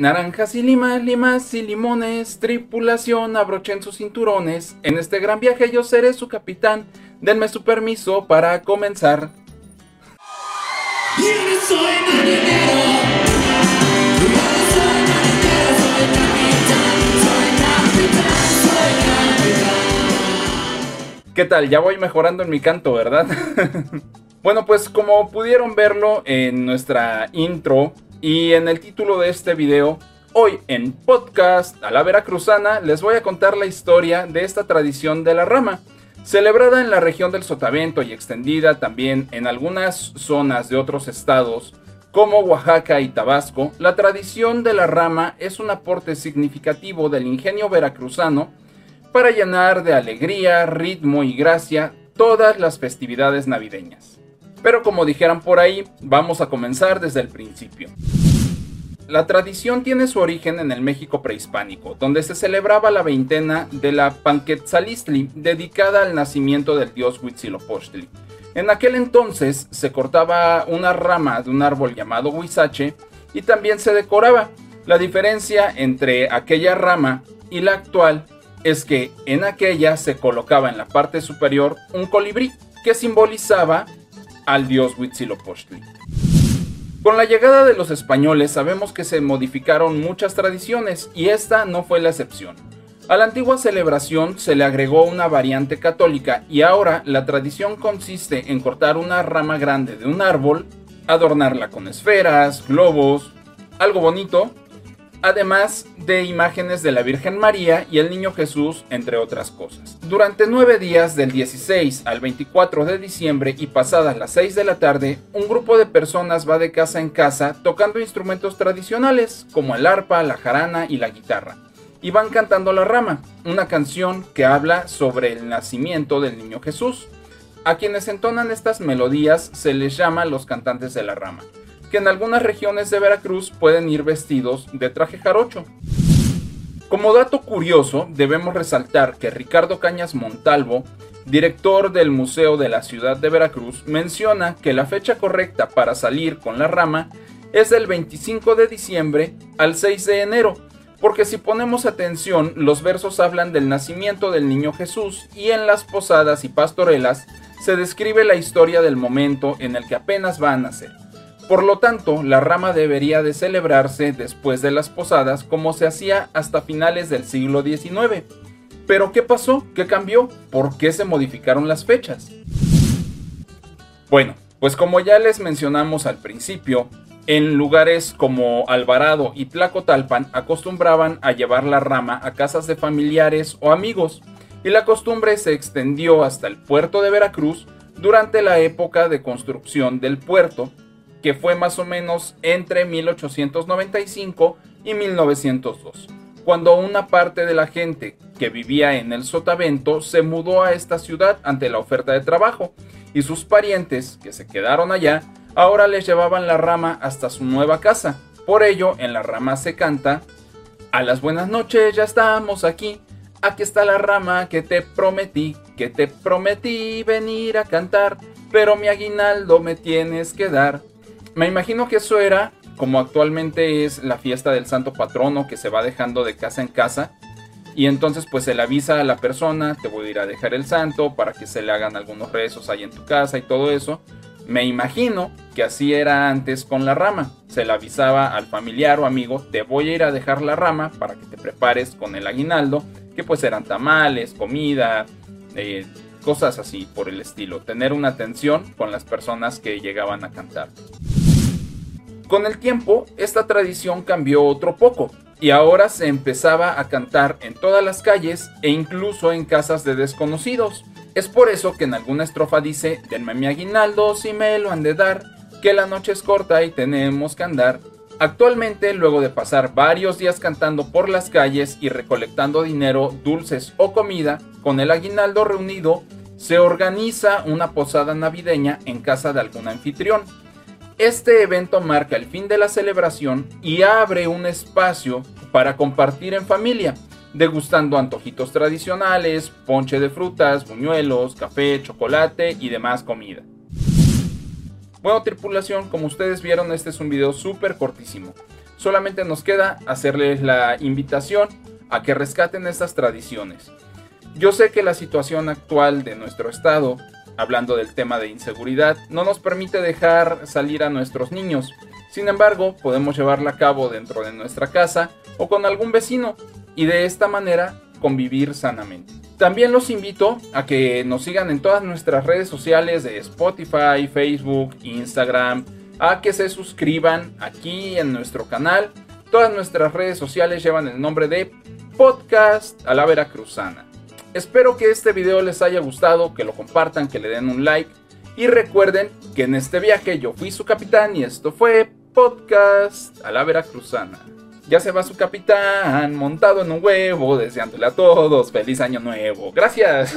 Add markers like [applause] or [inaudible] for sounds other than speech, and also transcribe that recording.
Naranjas y limas, limas y limones, tripulación, abrochen sus cinturones. En este gran viaje yo seré su capitán. Denme su permiso para comenzar. ¿Qué tal? Ya voy mejorando en mi canto, ¿verdad? [laughs] bueno, pues como pudieron verlo en nuestra intro, y en el título de este video, hoy en podcast a la veracruzana les voy a contar la historia de esta tradición de la rama, celebrada en la región del Sotavento y extendida también en algunas zonas de otros estados como Oaxaca y Tabasco, la tradición de la rama es un aporte significativo del ingenio veracruzano para llenar de alegría, ritmo y gracia todas las festividades navideñas. Pero como dijeran por ahí, vamos a comenzar desde el principio. La tradición tiene su origen en el México prehispánico, donde se celebraba la veintena de la Panquetzalistli, dedicada al nacimiento del dios Huitzilopochtli. En aquel entonces se cortaba una rama de un árbol llamado huizache y también se decoraba. La diferencia entre aquella rama y la actual es que en aquella se colocaba en la parte superior un colibrí que simbolizaba al dios Huitzilopochtli. Con la llegada de los españoles sabemos que se modificaron muchas tradiciones y esta no fue la excepción. A la antigua celebración se le agregó una variante católica y ahora la tradición consiste en cortar una rama grande de un árbol, adornarla con esferas, globos, algo bonito además de imágenes de la Virgen María y el Niño Jesús, entre otras cosas. Durante nueve días, del 16 al 24 de diciembre y pasadas las 6 de la tarde, un grupo de personas va de casa en casa tocando instrumentos tradicionales como el arpa, la jarana y la guitarra. Y van cantando La Rama, una canción que habla sobre el nacimiento del Niño Jesús. A quienes entonan estas melodías se les llama los cantantes de la rama que en algunas regiones de Veracruz pueden ir vestidos de traje jarocho. Como dato curioso, debemos resaltar que Ricardo Cañas Montalvo, director del Museo de la Ciudad de Veracruz, menciona que la fecha correcta para salir con la rama es del 25 de diciembre al 6 de enero, porque si ponemos atención, los versos hablan del nacimiento del niño Jesús y en las posadas y pastorelas se describe la historia del momento en el que apenas va a nacer. Por lo tanto, la rama debería de celebrarse después de las posadas como se hacía hasta finales del siglo XIX. Pero ¿qué pasó? ¿Qué cambió? ¿Por qué se modificaron las fechas? Bueno, pues como ya les mencionamos al principio, en lugares como Alvarado y Tlacotalpan acostumbraban a llevar la rama a casas de familiares o amigos, y la costumbre se extendió hasta el puerto de Veracruz durante la época de construcción del puerto que fue más o menos entre 1895 y 1902, cuando una parte de la gente que vivía en el Sotavento se mudó a esta ciudad ante la oferta de trabajo, y sus parientes, que se quedaron allá, ahora les llevaban la rama hasta su nueva casa. Por ello, en la rama se canta, a las buenas noches ya estamos aquí, aquí está la rama que te prometí, que te prometí venir a cantar, pero mi aguinaldo me tienes que dar. Me imagino que eso era como actualmente es la fiesta del santo patrono que se va dejando de casa en casa. Y entonces pues se le avisa a la persona, te voy a ir a dejar el santo para que se le hagan algunos rezos ahí en tu casa y todo eso. Me imagino que así era antes con la rama. Se le avisaba al familiar o amigo, te voy a ir a dejar la rama para que te prepares con el aguinaldo, que pues eran tamales, comida, eh, cosas así por el estilo. Tener una atención con las personas que llegaban a cantar. Con el tiempo, esta tradición cambió otro poco, y ahora se empezaba a cantar en todas las calles e incluso en casas de desconocidos. Es por eso que en alguna estrofa dice, denme mi aguinaldo si me lo han de dar, que la noche es corta y tenemos que andar. Actualmente, luego de pasar varios días cantando por las calles y recolectando dinero, dulces o comida, con el aguinaldo reunido, se organiza una posada navideña en casa de algún anfitrión. Este evento marca el fin de la celebración y abre un espacio para compartir en familia, degustando antojitos tradicionales, ponche de frutas, buñuelos, café, chocolate y demás comida. Bueno tripulación, como ustedes vieron este es un video súper cortísimo, Solamente nos queda hacerles la invitación a que rescaten estas tradiciones. Yo sé que la situación actual de nuestro estado, hablando del tema de inseguridad, no nos permite dejar salir a nuestros niños. Sin embargo, podemos llevarla a cabo dentro de nuestra casa o con algún vecino y de esta manera convivir sanamente. También los invito a que nos sigan en todas nuestras redes sociales de Spotify, Facebook, Instagram, a que se suscriban aquí en nuestro canal. Todas nuestras redes sociales llevan el nombre de Podcast a la Veracruzana. Espero que este video les haya gustado, que lo compartan, que le den un like y recuerden que en este viaje yo fui su capitán y esto fue Podcast a la Veracruzana. Ya se va su capitán montado en un huevo, deseándole a todos feliz año nuevo. Gracias.